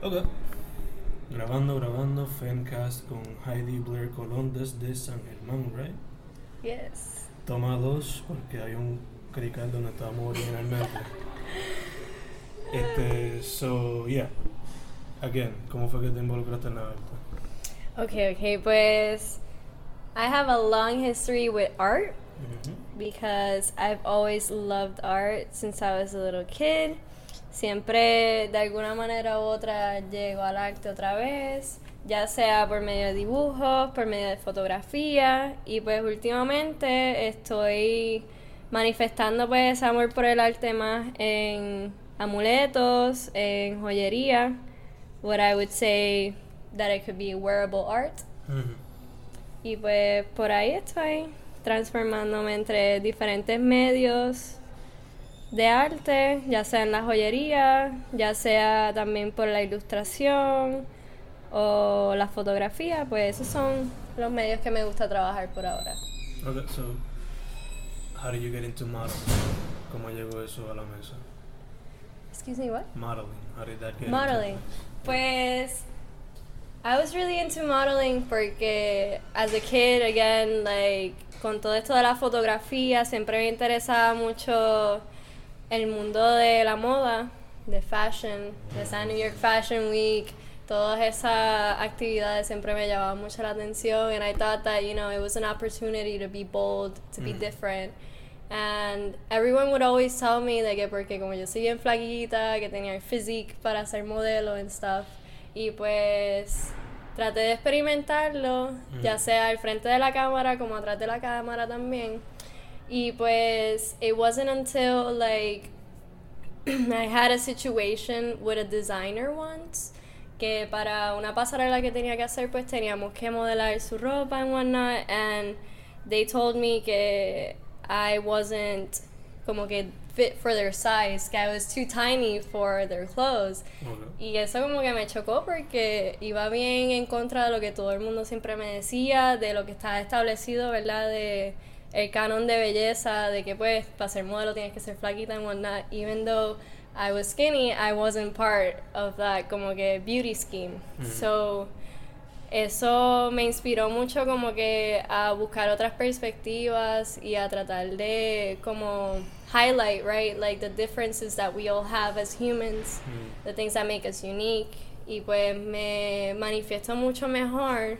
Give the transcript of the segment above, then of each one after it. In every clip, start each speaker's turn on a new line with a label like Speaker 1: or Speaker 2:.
Speaker 1: Ok. Grabando, grabando, Fencast con Heidi Blair Colón desde San Germán, right?
Speaker 2: Yes.
Speaker 1: Toma dos, porque hay un crical donde estábamos originalmente. este, so, yeah. Again, ¿cómo fue que te involucraste en la arte?
Speaker 2: Okay, okay, pues I have a long history with art
Speaker 1: Ujú.
Speaker 2: because I've always loved art since I was a little kid. Siempre de alguna manera u otra llego al arte otra vez, ya sea por medio de dibujos, por medio de fotografía y pues últimamente estoy manifestando pues amor por el arte más en amuletos, en joyería, what I would say that it could be wearable art. Y pues por ahí estoy transformándome entre diferentes medios de arte, ya sea en la joyería, ya sea también por la ilustración o la fotografía, pues esos son los medios que me gusta trabajar por ahora.
Speaker 1: Okay, so, how did you get into modeling? ¿Cómo llegó eso a la mesa?
Speaker 2: Excuse me, what?
Speaker 1: Modeling, how did that get
Speaker 2: Modeling.
Speaker 1: into
Speaker 2: Pues I was really into modeling porque as a kid again like con todo esto de la fotografía siempre me interesaba mucho el mundo de la moda, de fashion, de esa New York Fashion Week, todas esas actividades siempre me llamaban mucho la atención and I thought that you know it was an opportunity to be bold, to be
Speaker 1: Mhm.
Speaker 2: different. And everyone would always tell me de que porque como yo soy bien flaquita, que tenía el physique para ser modelo and stuff. Y pues traté de experimentarlo, ya
Speaker 1: Mm.
Speaker 2: sea al frente de la cámara como atrás de la cámara también. Y pues it wasn't until like I had a situation with a designer once que para una pasarela que tenía que hacer pues teníamos que modelar su ropa and whatnot and they told me que I wasn't como que fit for their size, que I was too tiny for their clothes.
Speaker 1: Okay.
Speaker 2: Y eso como que me chocó porque iba bien en contra de lo que todo el mundo siempre me decía, de lo que está establecido, ¿verdad? De el canon de belleza, de que pues para ser modelo tienes que ser flaquita and whatnot. Even though I was skinny, I wasn't part of that como que beauty scheme.
Speaker 1: Mhm.
Speaker 2: So eso me inspiró mucho como que a buscar otras perspectivas y a tratar de como highlight, right? Like the differences that we all have as humans,
Speaker 1: Mm.
Speaker 2: the things that make us unique. Y pues me manifiesto mucho mejor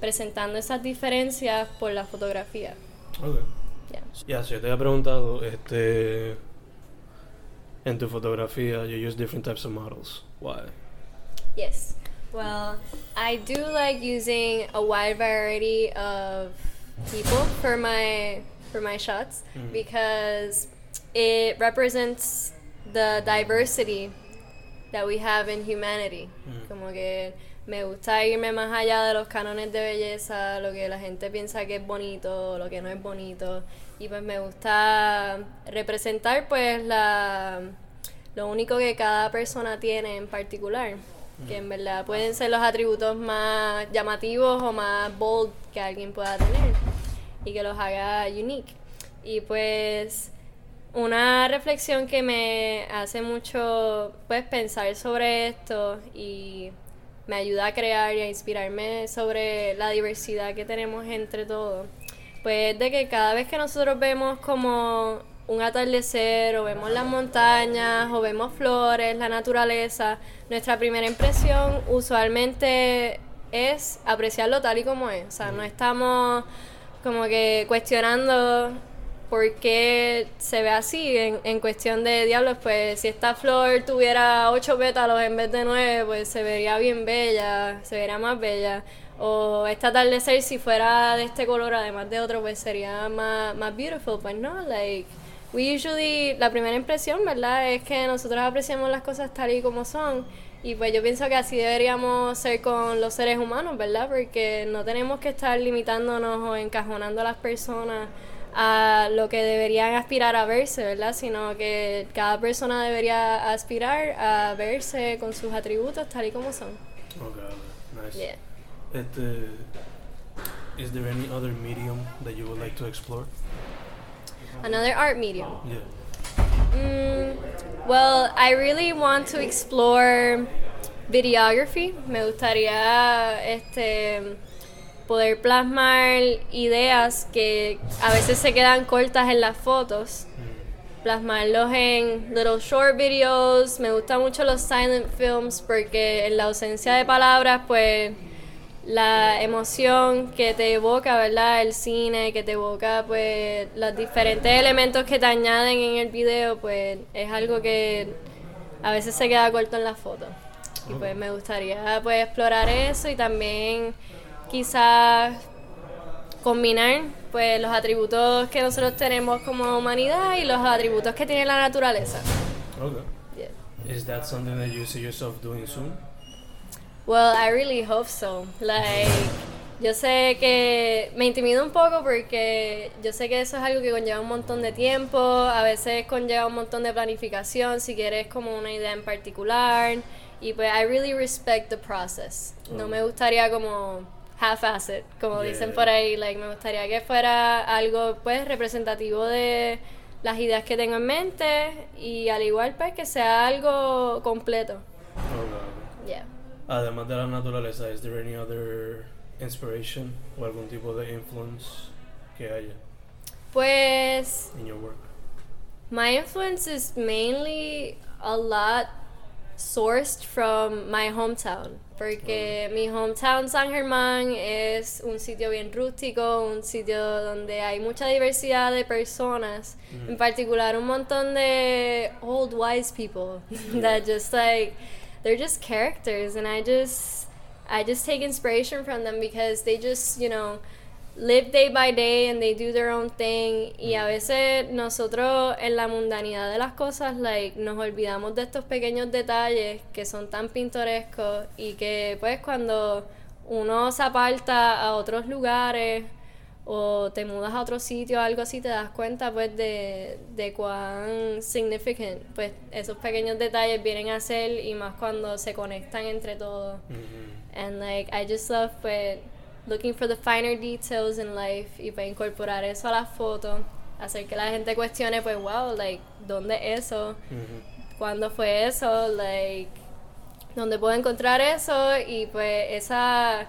Speaker 2: presentando esas diferencias por la fotografía.
Speaker 1: Okay.
Speaker 2: Yeah.
Speaker 1: Ya, si yo te había preguntado, este, en tu fotografía, you use different types of models. Why?
Speaker 2: Yes. Well, I do like using a wide variety of people for my for my shots
Speaker 1: Mm.
Speaker 2: because it represents the diversity that we have in humanity.
Speaker 1: Mm.
Speaker 2: Como que me gusta irme más allá de los cánones de belleza, lo que la gente piensa que es bonito, lo que no es bonito. Y pues me gusta representar pues la lo único que cada persona tiene en particular. Que en verdad pueden ser los atributos más llamativos o más bold que alguien pueda tener y que los haga unique. Y pues una reflexión que me hace mucho pues pensar sobre esto y me ayuda a crear y a inspirarme sobre la diversidad que tenemos entre todos. Pues de que cada vez que nosotros vemos como un atardecer o vemos las montañas o vemos flores, la naturaleza, nuestra primera impresión usualmente es apreciarlo tal y como es. O sea, no estamos como que cuestionando por qué se ve así en, en cuestión de diablos, pues si esta flor tuviera ocho pétalos en vez de nueve, pues se vería bien bella, se vería más bella. O este atardecer si fuera de este color además de otro, pues sería más, más beautiful. Pues no, like, we usually, la primera impresión, ¿verdad? Es que nosotros apreciamos las cosas tal y como son. Y pues yo pienso que así deberíamos ser con los seres humanos, ¿verdad? Porque no tenemos que estar limitándonos o encajonando a las personas a lo que deberían aspirar a verse, ¿verdad? Sino que cada persona debería aspirar a verse con sus atributos tal y como son.
Speaker 1: Okay, nice.
Speaker 2: Yeah.
Speaker 1: Este, is there any other medium that you would like to explore?
Speaker 2: Another art medium.
Speaker 1: Yeah.
Speaker 2: Mm, well, I really want to explore videography. Me gustaría este poder plasmar ideas que a veces se quedan cortas en las fotos. Plasmarlos en little short videos. Me gustan mucho los silent films porque en la ausencia de palabras, pues la emoción que te evoca, ¿verdad? El cine, que te evoca, pues, los diferentes elementos que te añaden en el video, pues, es algo que a veces se queda corto en la foto. Y pues me gustaría, pues, explorar eso y también quizás combinar, pues, los atributos que nosotros tenemos como humanidad y los atributos que tiene la naturaleza.
Speaker 1: Okay. Is that something that you see yourself doing soon?
Speaker 2: Well, I really hope so. Like, yo sé que me intimida un poco porque yo sé que eso es algo que conlleva un montón de tiempo, a veces conlleva un montón de planificación, si quieres como una idea en particular. Y pues, I really respect the process. No me gustaría como half-ass it, como dicen por ahí. Like, me gustaría que fuera algo, pues, representativo de las ideas que tengo en mente y al igual, pues, que sea algo completo.
Speaker 1: Yeah. Además de la naturaleza, ¿is there any other inspiration o algún tipo de influence que haya?
Speaker 2: Pues.
Speaker 1: In your work.
Speaker 2: My influence is mainly a lot sourced from my hometown. Porque mi hometown San Germán es un sitio bien rústico, un sitio donde hay mucha diversidad de personas, mm. en particular un montón de old wise people that just like they're just characters and I just I just take inspiration from them because they just, you know, live day by day and they do their own thing. Y a veces nosotros en la mundanidad de las cosas like nos olvidamos de estos pequeños detalles que son tan pintorescos y que pues cuando uno se aparta a otros lugares o te mudas a otro sitio o algo así, te das cuenta pues de, de cuán significant pues esos pequeños detalles vienen a ser y más cuando se conectan entre todos. And like I just love pues looking for the finer details in life y pues incorporar eso a la foto, hacer que la gente cuestione pues wow, like ¿dónde eso? ¿Cuándo fue eso? Like ¿dónde puedo encontrar eso? Y pues esa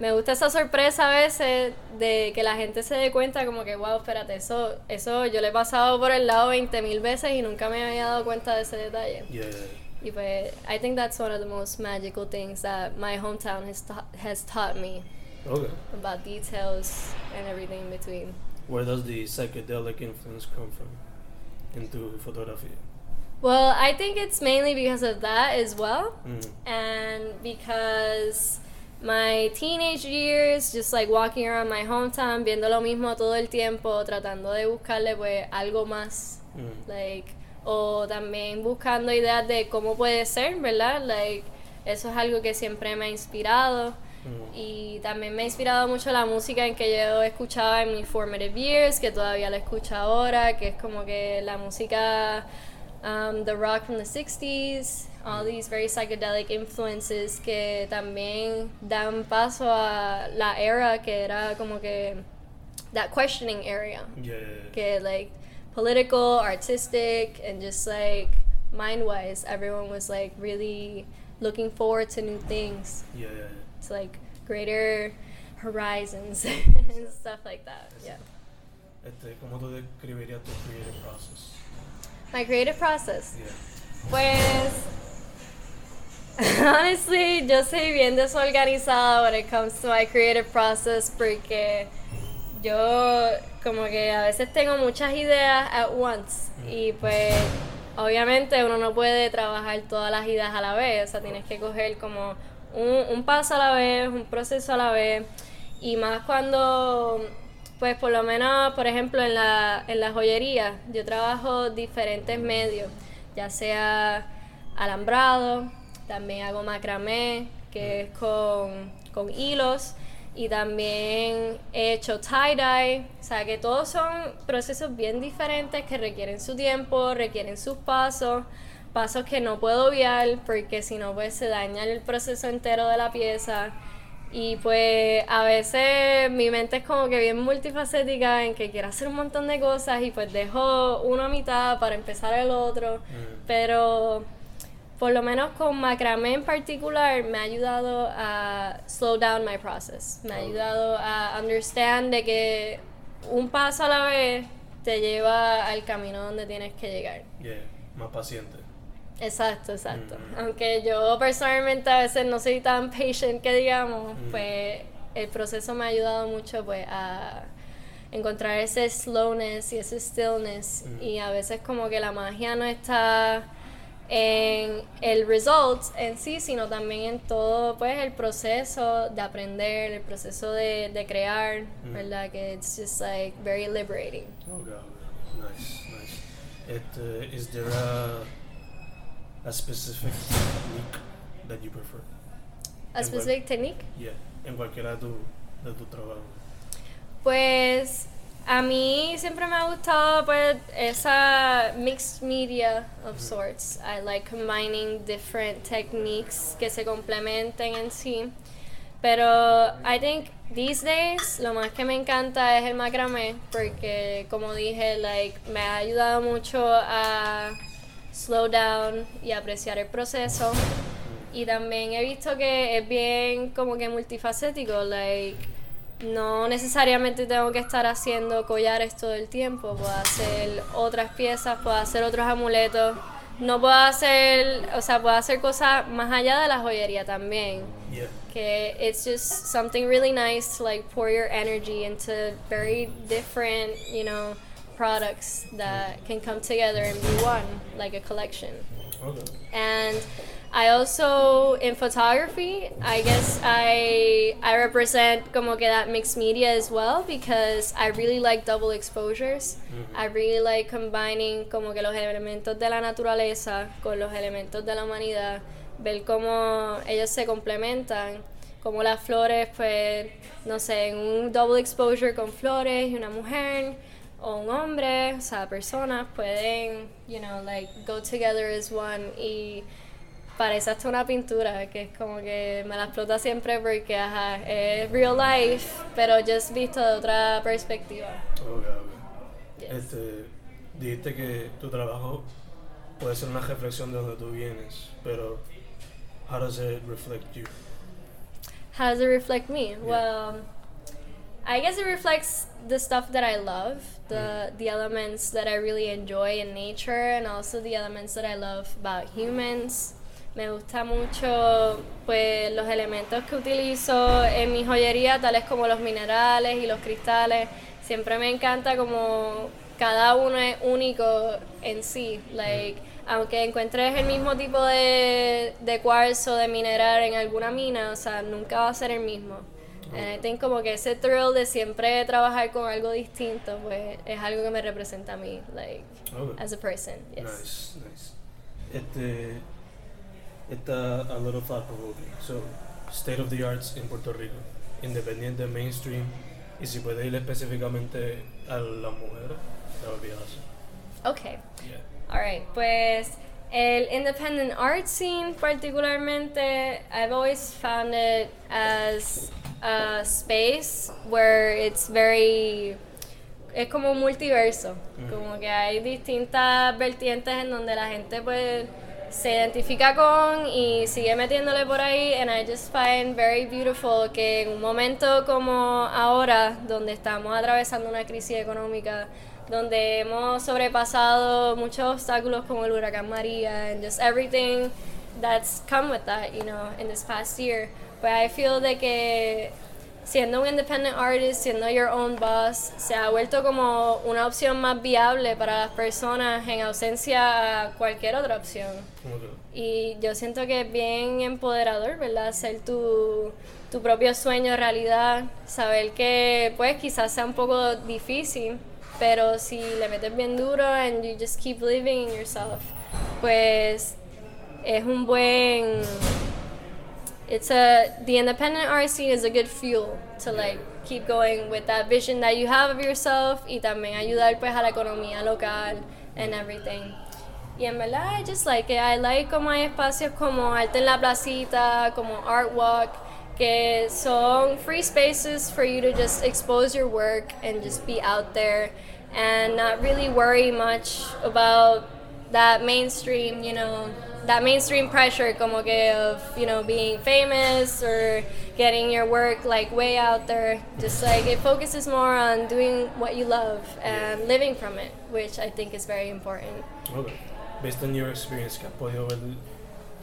Speaker 2: me gusta esa sorpresa a veces de que la gente se dé cuenta como que, wow, espérate, eso, eso yo le he pasado por el lado 20 mil veces y nunca me había dado cuenta de ese detalle. Y pues, I think that's one of the most magical things that my hometown has, ta has taught me.
Speaker 1: Okay.
Speaker 2: About details and everything in between.
Speaker 1: Where does the psychedelic influence come from into photography?
Speaker 2: Well, I think it's mainly because of that as well.
Speaker 1: Mm.
Speaker 2: And because my teenage years, just like walking around my hometown, viendo lo mismo todo el tiempo, tratando de buscarle pues algo más,
Speaker 1: mm.
Speaker 2: like, o también buscando ideas de cómo puede ser, ¿verdad? Like, eso es algo que siempre me ha inspirado.
Speaker 1: Mm.
Speaker 2: Y también me ha inspirado mucho la música en que yo escuchaba en mis formative years, que todavía la escucho ahora, que es como que la música, um, the rock from the 60s, all these very psychedelic influences que también dan paso a la era que era como que that questioning area
Speaker 1: Yeah.
Speaker 2: que like political artistic and just like mind wise everyone was like really looking forward to new things
Speaker 1: Yeah.
Speaker 2: To like greater horizons and stuff like that yeah.
Speaker 1: Este, ¿Cómo tú describirías tu creative process?
Speaker 2: my creative process
Speaker 1: Yeah.
Speaker 2: Pues, honestly, yo soy bien desorganizada when it comes to my creative process porque yo como que a veces tengo muchas ideas at once y pues obviamente uno no puede trabajar todas las ideas a la vez, o sea, tienes que coger como un, un paso a la vez, un proceso a la vez. Y más cuando pues por lo menos, por ejemplo, en la, en la joyería, yo trabajo diferentes medios, ya sea alambrado, también hago macramé, que es con, con hilos, y también he hecho tie-dye, o sea que todos son procesos bien diferentes que requieren su tiempo, requieren sus pasos, pasos que no puedo obviar porque si no pues se daña el proceso entero de la pieza. Y pues a veces mi mente es como que bien multifacética en que quiero hacer un montón de cosas y pues dejo uno a mitad para empezar el otro.
Speaker 1: Mm.
Speaker 2: Pero por lo menos con macramé en particular, me ha ayudado a slow down my process. Me ha ayudado a understand de que un paso a la vez te lleva al camino donde tienes que llegar.
Speaker 1: Yeah, más paciente.
Speaker 2: Exacto, exacto. Mm. Aunque yo personalmente a veces no soy tan patient que digamos, mm. pues el proceso me ha ayudado mucho pues a encontrar ese slowness y ese stillness mm. y a veces como que la magia no está en el result en sí, sino también en todo pues el proceso de aprender, el proceso de, de crear, mm. ¿verdad? Que it's just like very liberating.
Speaker 1: Okay, nice, nice. It, uh, is there a, a specific technique that you prefer?
Speaker 2: A specific technique?
Speaker 1: Yeah, en cualquiera de tu, de tu trabajo.
Speaker 2: Pues a mí siempre me ha gustado pues esa mixed media of sorts. I like combining different techniques que se complementen en sí. Pero I think these days lo más que me encanta es el macramé porque como dije, like me ha ayudado mucho a slow down y apreciar el proceso. Y también he visto que es bien como que multifacético, like no necesariamente tengo que estar haciendo collares todo el tiempo, puedo hacer otras piezas, puedo hacer otros amuletos. No puedo hacer, o sea, puedo hacer cosas más allá de la joyería también. Que it's just something really nice to like pour your energy into very different, you know, products that can come together and be one, like a collection. Okay. And I also in photography, I guess I I represent como que that mixed media as well because I really like double exposures. Mm-hmm. I really like combining como que los elementos de la naturaleza con los elementos de la humanidad, ver cómo ellos se complementan, como las flores pues no sé, en un double exposure con flores y una mujer o un hombre, o sea, personas pueden, you know, like go together as one y parece hasta una pintura, que es como que me la explota siempre porque ajá, es real life, pero just visto de otra perspectiva.
Speaker 1: Este, dijiste que tu trabajo puede ser una reflexión de donde tú vienes, pero how does it reflect you?
Speaker 2: How does it reflect me? Well, I guess it reflects the stuff that I love, the mm. the elements that I really enjoy in nature, and also the elements that I love about humans. Me gusta mucho pues los elementos que utilizo en mi joyería, tales como los minerales y los cristales. Siempre me encanta como cada uno es único en sí. Like, aunque encuentres el mismo tipo de, de cuarzo, de mineral en alguna mina, o sea, nunca va a ser el mismo. And I think como que ese thrill de siempre trabajar con algo distinto, pues es algo que me representa a mí, like, as a person.
Speaker 1: Yes. Nice, nice. Este, está a little thought provoking. So, state of the arts en Puerto Rico, independiente, mainstream, y si puede ir específicamente a la mujer, that would be awesome.
Speaker 2: Okay. Yeah. Alright, pues el independent art scene particularmente, I've always found it as a space where it's very es como un multiverso, mm. como que hay distintas vertientes en donde la gente puede se identifica con y sigue metiéndole por ahí and I just find very beautiful que en un momento como ahora donde estamos atravesando una crisis económica donde hemos sobrepasado muchos obstáculos como el huracán María and just everything that's come with that you know in this past year but I feel de que siendo un independent artist, siendo your own boss, se ha vuelto como una opción más viable para las personas en ausencia a cualquier otra opción. Y yo siento que es bien empoderador, ¿verdad? Hacer tu, tu propio sueño realidad, saber que pues quizás sea un poco difícil, pero si le metes bien duro and you just keep living in yourself, pues es un buen it's a the independent art scene is a good fuel to like keep going with that vision that you have of yourself y también ayudar pues a la economía local and everything. Y en verdad, I just like it. I like como hay espacios como Arte en la Placita, como Art Walk, que son free spaces for you to just expose your work and just be out there and not really worry much about that mainstream, you know, that mainstream pressure como que of you know being famous or getting your work like way out there. Just like it focuses more on doing what you love and living from it which i think is very important.
Speaker 1: Okay. Based on your experience, ¿qué has podido ver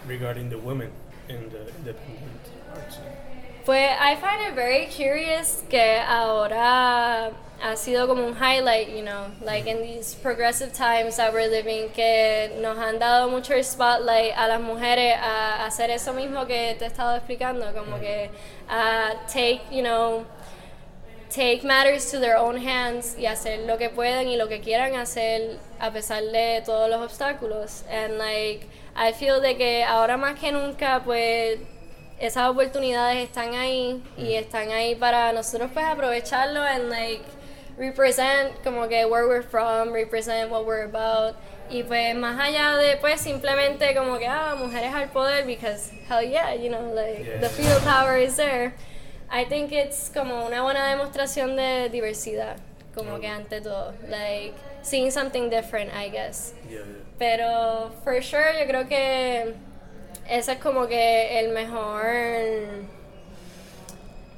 Speaker 1: regarding the women in the independent art scene?
Speaker 2: Pues I find it very curious que ahora ha sido como un highlight, you know, like in these progressive times that we're living, que nos han dado mucho spotlight a las mujeres a hacer eso mismo que te he estado explicando, como que a take, you know, take matters to their own hands y hacer lo que puedan y lo que quieran hacer a pesar de todos los obstáculos. And like, I feel de que ahora más que nunca, pues esas oportunidades están ahí y están ahí para nosotros pues aprovecharlo and like represent como que where we're from, represent what we're about y pues más allá de pues simplemente como que ah mujeres al poder because hell yeah, you know like
Speaker 1: Yeah.
Speaker 2: the field power is there. I think it's como una buena demostración de diversidad, como que ante todo, like seeing something different, I guess.
Speaker 1: Yeah, yeah.
Speaker 2: Pero for sure yo creo que ese es como que el mejor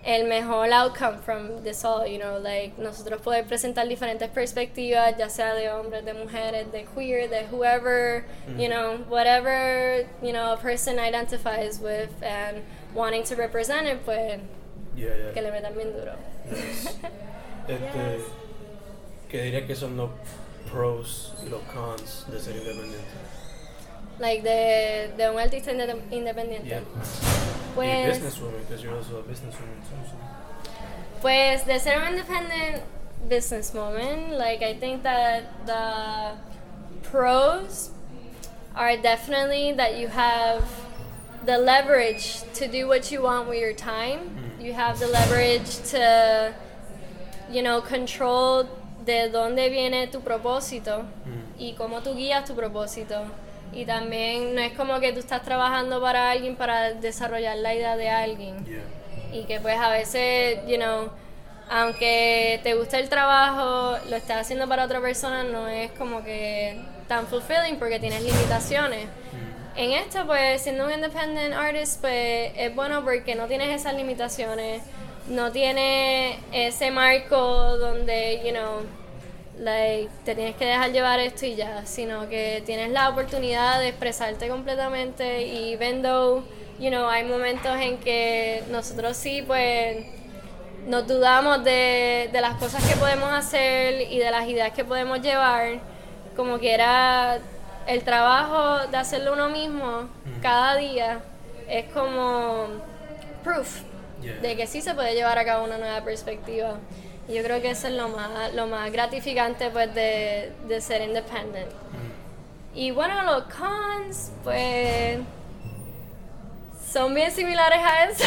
Speaker 2: el mejor outcome from this all, you know, like nosotros poder presentar diferentes perspectivas, ya sea de hombres, de mujeres, de queer, de whoever, you know, whatever, you know, a person identifies with and wanting to represent it, pues
Speaker 1: Yeah, yeah.
Speaker 2: que le metan bien duro.
Speaker 1: Este, ¿Qué diría que son los pros y los cons de ser independiente?
Speaker 2: Like de, de un artista inde- independiente.
Speaker 1: Yeah.
Speaker 2: Pues
Speaker 1: businesswoman, because you're also a businesswoman. So.
Speaker 2: Pues de ser un independent businesswoman, like I think that the pros are definitely that you have the leverage to do what you want with your time. Mm. You have the leverage to, you know, control de dónde viene tu propósito y cómo tú guías tu propósito. Y también no es como que tú estás trabajando para alguien para desarrollar la idea de alguien
Speaker 1: Yeah.
Speaker 2: y que pues a veces, you know, aunque te guste el trabajo, lo estás haciendo para otra persona, no es como que tan fulfilling porque tienes limitaciones. En esto, pues, siendo un independent artist, pues, es bueno porque no tienes esas limitaciones, no tienes ese marco donde, you know, like, te tienes que dejar llevar esto y ya, sino que tienes la oportunidad de expresarte completamente y even though, you know, hay momentos en que nosotros sí, pues, nos dudamos de, de las cosas que podemos hacer y de las ideas que podemos llevar, como que era el trabajo de hacerlo uno mismo cada día, es como proof
Speaker 1: Yeah.
Speaker 2: de que sí se puede llevar a cabo una nueva perspectiva. Y yo creo que eso es lo más, lo más gratificante pues de, de ser independent. Y bueno, los cons, pues son bien similares a eso,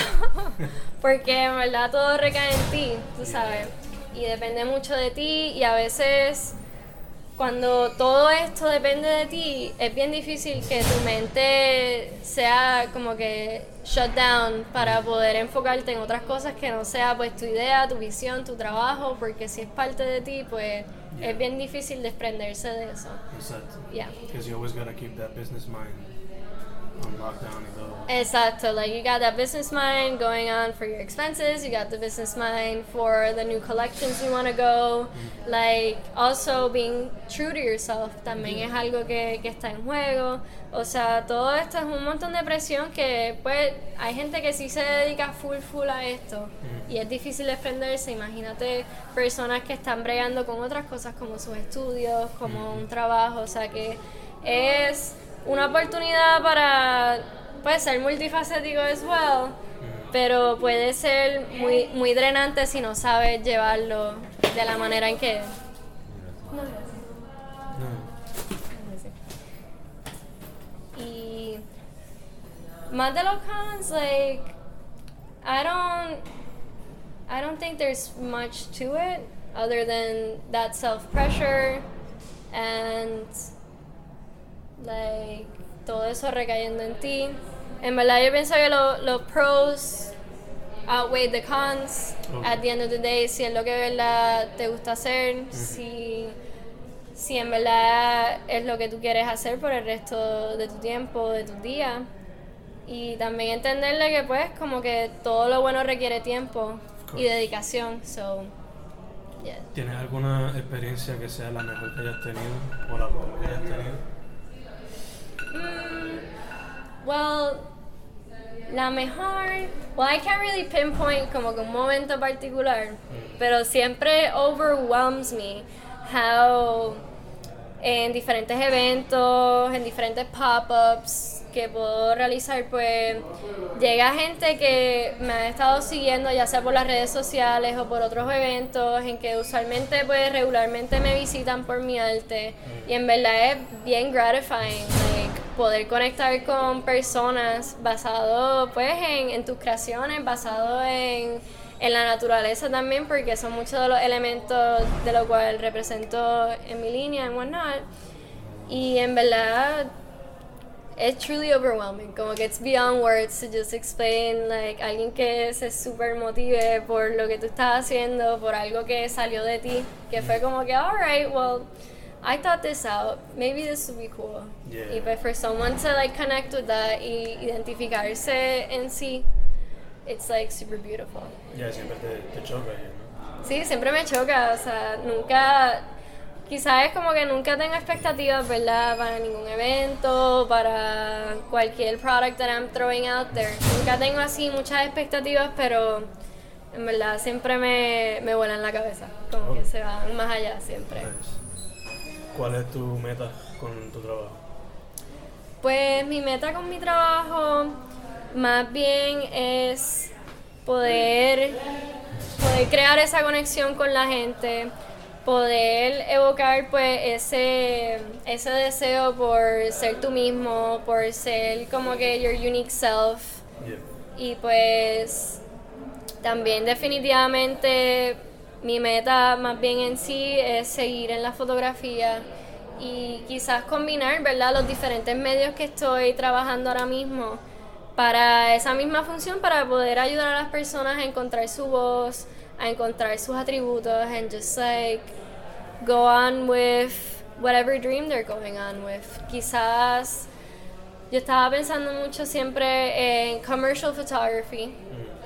Speaker 2: porque en verdad todo recae en ti, tú sabes, y depende mucho de ti y a veces cuando todo esto depende de ti, es bien difícil que tu mente sea como que shut down para poder enfocarte en otras cosas que no sea pues tu idea, tu visión, tu trabajo, porque si es parte de ti, pues
Speaker 1: Yeah.
Speaker 2: es bien difícil desprenderse de eso.
Speaker 1: Exacto.
Speaker 2: Yeah.
Speaker 1: Because you always gotta keep that business mind
Speaker 2: Exacto, like you got that business mind going on for your expenses, you got the business mind for the new collections you want to go, like also being true to yourself también es algo que, que está en juego, o sea, todo esto es un montón de presión que pues hay gente que sí se dedica full full a esto y es difícil desprenderse, imagínate personas que están bregando con otras cosas como sus estudios, como un trabajo, o sea que es una oportunidad para pues, ser multifacético as well, pero puede ser muy, muy drenante si no sabes llevarlo de la manera en que...
Speaker 1: No.
Speaker 2: Y más de los cons, like, I don't, I don't think there's much to it other than that self pressure and like todo eso recayendo en ti. En verdad yo pienso que lo- los pros outweigh the cons
Speaker 1: Ok.
Speaker 2: at the end of the day si es lo que de verdad te gusta hacer, si si en verdad es lo que tú quieres hacer por el resto de tu tiempo, de tus días. Y también entenderle que pues como que todo lo bueno requiere tiempo y dedicación. So, yeah.
Speaker 1: ¿Tienes alguna experiencia que sea la mejor que hayas tenido o la peor que hayas tenido?
Speaker 2: Mm, well, la mejor, well, I can't really pinpoint como que un momento particular, pero siempre overwhelms me how en diferentes eventos, en diferentes pop-ups que puedo realizar, pues llega gente que me ha estado siguiendo, ya sea por las redes sociales o por otros eventos, en que usualmente, pues regularmente me visitan por mi arte. Y en verdad es bien gratifying, poder conectar con personas basado, pues, en, en tus creaciones, basado en en la naturaleza también, porque son muchos de los elementos de lo cual represento en mi línea and whatnot. Y en verdad, it's truly overwhelming. Como que it's beyond words to just explain, like, alguien que se super motive por lo que tú estás haciendo, por algo que salió de ti, que fue como que, alright, well, I thought this out. Maybe this would be cool.
Speaker 1: Yeah.
Speaker 2: Y pues for someone to like connect with that y identificarse en sí, it's like super beautiful.
Speaker 1: Ya siempre te, te choca, ¿no?
Speaker 2: Sí, siempre me choca, o sea, nunca, quizás es como que nunca tengo expectativas, ¿verdad? Para ningún evento, para cualquier product that I'm throwing out there. Nunca tengo así muchas expectativas, pero en verdad siempre me, me vuelan la cabeza, como que se van más allá siempre.
Speaker 1: Nice. ¿Cuál es tu meta con tu trabajo?
Speaker 2: Pues mi meta con mi trabajo más bien es poder, poder crear esa conexión con la gente, poder evocar pues ese, ese deseo por ser tú mismo, por ser como que your unique self.
Speaker 1: Yeah.
Speaker 2: Y pues también definitivamente mi meta más bien en sí es seguir en la fotografía y quizás combinar, ¿verdad?, los diferentes medios que estoy trabajando ahora mismo para esa misma función, para poder ayudar a las personas a encontrar su voz, a encontrar sus atributos and just like go on with whatever dream they're going on with. Quizás yo estaba pensando mucho siempre en commercial photography.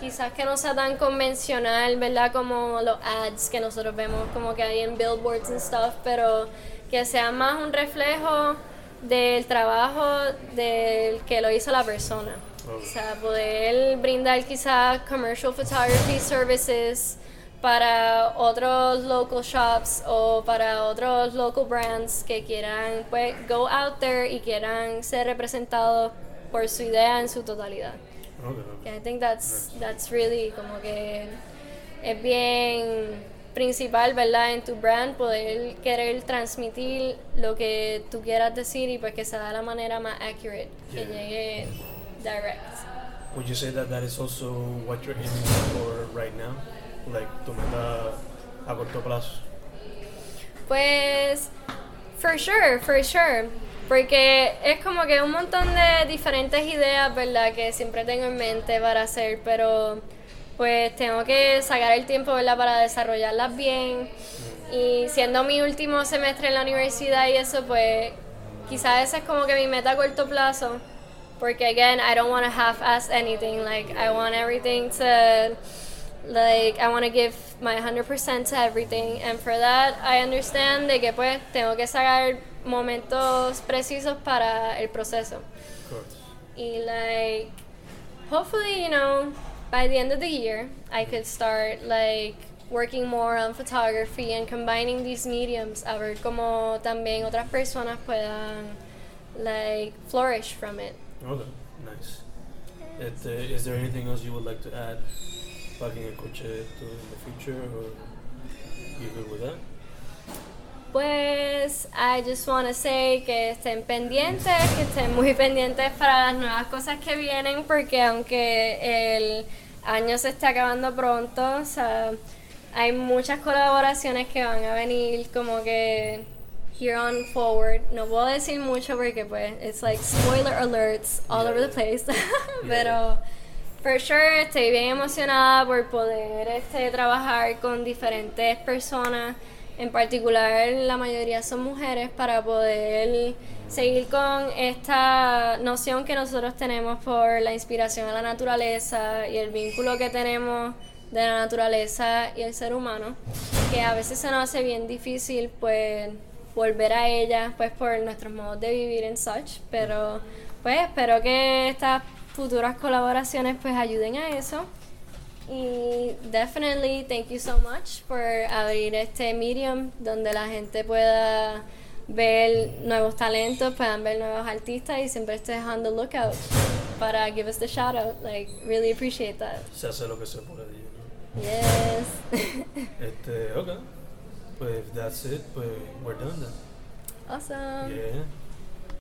Speaker 2: Quizás que no sea tan convencional, ¿verdad? Como los ads que nosotros vemos como que hay en billboards and stuff, pero que sea más un reflejo del trabajo del que lo hizo la persona. O sea, poder brindar quizás commercial photography services para otros local shops o para otros local brands que quieran pues go out there y quieran ser representados por su idea en su totalidad.
Speaker 1: Okay,
Speaker 2: I think that's that's really como que es bien principal, ¿verdad? En tu brand poder querer transmitir lo que tú quieras decir y pues que sea de la manera más accurate, que llegue direct.
Speaker 1: Would you say that that is also what you're aiming for right now? Like tu meta a corto plazo?
Speaker 2: Pues, for sure, for sure. Porque es como que un montón de diferentes ideas, ¿verdad? Que siempre tengo en mente para hacer, pero pues tengo que sacar el tiempo, ¿verdad? Para desarrollarlas bien. Y siendo mi último semestre en la universidad y eso, pues quizás esa es como que mi meta a corto plazo. Porque, again, I don't want to half-ass anything. Like, I want everything to like I want to give my 100% to everything and for that I understand de que pues tengo que sacar momentos precisos para el proceso
Speaker 1: Of course.
Speaker 2: y like hopefully you know by the end of the year I could start like working more on photography and combining these mediums a ver cómo también otras personas puedan like flourish from it
Speaker 1: Okay, nice. Este, is there anything else you would like to add? Para quien escuche esto in the future, or you good with that?
Speaker 2: Pues, I just want to say que estén pendientes, que estén muy pendientes para las nuevas cosas que vienen, porque aunque el año se está acabando pronto, o sea, hay muchas colaboraciones que van a venir como que here on forward. No puedo decir mucho porque pues it's like spoiler alerts all
Speaker 1: Yeah,
Speaker 2: over the
Speaker 1: yeah.
Speaker 2: place, pero for sure estoy bien emocionada por poder este, trabajar con diferentes personas. En particular la mayoría son mujeres, para poder seguir con esta noción que nosotros tenemos por la inspiración a la naturaleza y el vínculo que tenemos de la naturaleza y el ser humano, que a veces se nos hace bien difícil pues volver a ella pues por nuestros modos de vivir en such, pero pues espero que estas futuras colaboraciones pues ayuden a eso. Y definitely thank you so much por abrir este medium donde la gente pueda ver nuevos talentos, puedan ver nuevos artistas y siempre estés on the lookout para give us the shout out. Like, really appreciate that.
Speaker 1: Se hace lo que se puede. ¿no?
Speaker 2: Yes.
Speaker 1: Este, ok. Pues that's it. Pues we're done then.
Speaker 2: awesome.
Speaker 1: Yeah.